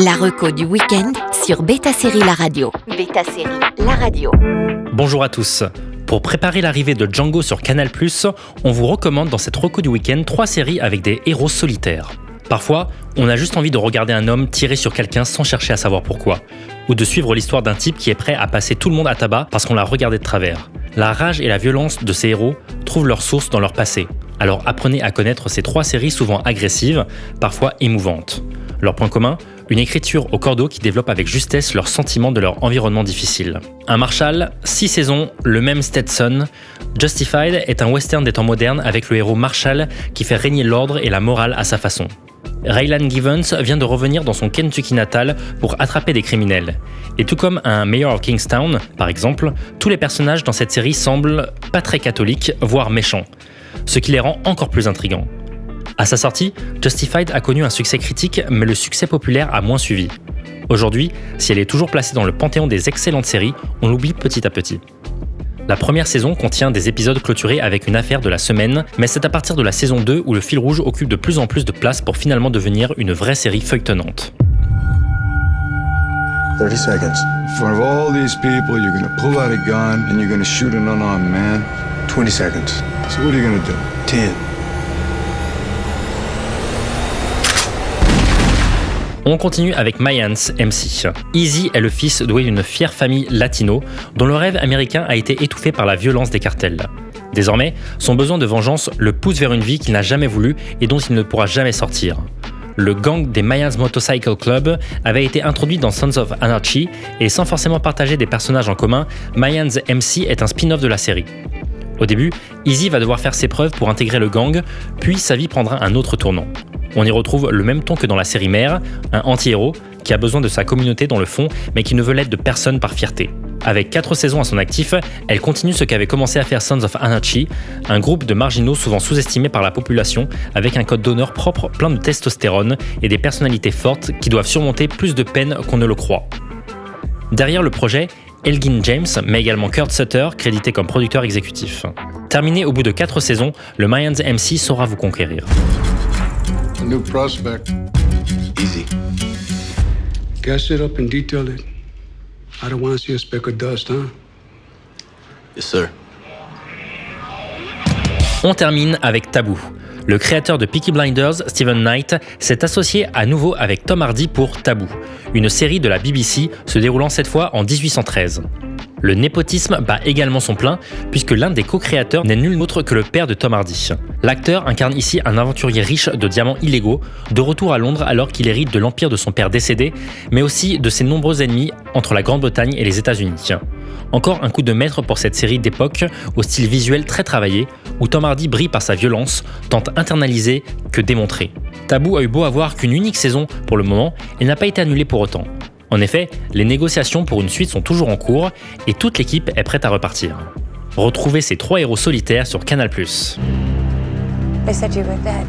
La reco du week-end sur Beta Série La Radio. Beta Série La Radio. Bonjour à tous. Pour préparer l'arrivée de Django sur Canal+, on vous recommande dans cette reco du week-end trois séries avec des héros solitaires. Parfois, on a juste envie de regarder un homme tirer sur quelqu'un sans chercher à savoir pourquoi, ou de suivre l'histoire d'un type qui est prêt à passer tout le monde à tabac parce qu'on l'a regardé de travers. La rage et la violence de ces héros trouvent leur source dans leur passé. Alors apprenez à connaître ces trois séries souvent agressives, parfois émouvantes. Leur point commun une écriture au cordeau qui développe avec justesse leurs sentiments de leur environnement difficile. Un Marshall, six saisons, le même Stetson. Justified est un western des temps modernes avec le héros Marshall qui fait régner l'ordre et la morale à sa façon. Raylan Givens vient de revenir dans son Kentucky natal pour attraper des criminels. Et tout comme un Mayor of Kingstown, par exemple, tous les personnages dans cette série semblent pas très catholiques, voire méchants, ce qui les rend encore plus intrigants. À sa sortie, Justified a connu un succès critique, mais le succès populaire a moins suivi. Aujourd'hui, si elle est toujours placée dans le panthéon des excellentes séries, on l'oublie petit à petit. La première saison contient des épisodes clôturés avec une affaire de la semaine, mais c'est à partir de la saison 2 où le fil rouge occupe de plus en plus de place pour finalement devenir une vraie série feuilletonnante. 30 seconds. In front of all these people, you're gonna pull out a gun and you're gonna shoot an unarmed man. 20 seconds. So what are you gonna do? 10. On continue avec Mayans MC. Easy est le fils doué d'une fière famille latino dont le rêve américain a été étouffé par la violence des cartels. Désormais, son besoin de vengeance le pousse vers une vie qu'il n'a jamais voulu et dont il ne pourra jamais sortir. Le gang des Mayans Motorcycle Club avait été introduit dans Sons of Anarchy et sans forcément partager des personnages en commun, Mayans MC est un spin-off de la série. Au début, Easy va devoir faire ses preuves pour intégrer le gang, puis sa vie prendra un autre tournant. On y retrouve le même ton que dans la série mère, un anti-héros qui a besoin de sa communauté dans le fond, mais qui ne veut l'être de personne par fierté. Avec 4 saisons à son actif, elle continue ce qu'avait commencé à faire Sons of Anarchy, un groupe de marginaux souvent sous-estimés par la population, avec un code d'honneur propre plein de testostérone et des personnalités fortes qui doivent surmonter plus de peine qu'on ne le croit. Derrière le projet, Elgin James, mais également Kurt Sutter, crédité comme producteur exécutif. Terminé au bout de 4 saisons, le Mayans MC saura vous conquérir. New prospect. Easy. Gas it up and detail it. I don't want to see a speck of dust, huh? Yes, sir. On termine avec Taboo. Le créateur de Peaky Blinders, Steven Knight, s'est associé à nouveau avec Tom Hardy pour Taboo, une série de la BBC se déroulant cette fois en 1813. Le népotisme bat également son plein, puisque l'un des co-créateurs n'est nul autre que le père de Tom Hardy. L'acteur incarne ici un aventurier riche de diamants illégaux, de retour à Londres alors qu'il hérite de l'empire de son père décédé, mais aussi de ses nombreux ennemis entre la Grande-Bretagne et les États-Unis. Encore un coup de maître pour cette série d'époque, au style visuel très travaillé, où Tom Hardy brille par sa violence, tant internalisée que démontrée. Tabou a eu beau avoir qu'une unique saison pour le moment, et n'a pas été annulée pour autant. En effet, les négociations pour une suite sont toujours en cours et toute l'équipe est prête à repartir. Retrouvez ces trois héros solitaires sur Canal+. They said you were dead.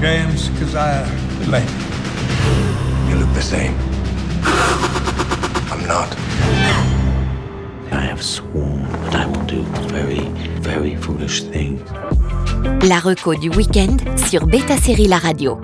James Keziah Lane. You look the same. I'm not. I have sworn that I will do very, very foolish things. La reco du week-end sur Beta Série La Radio.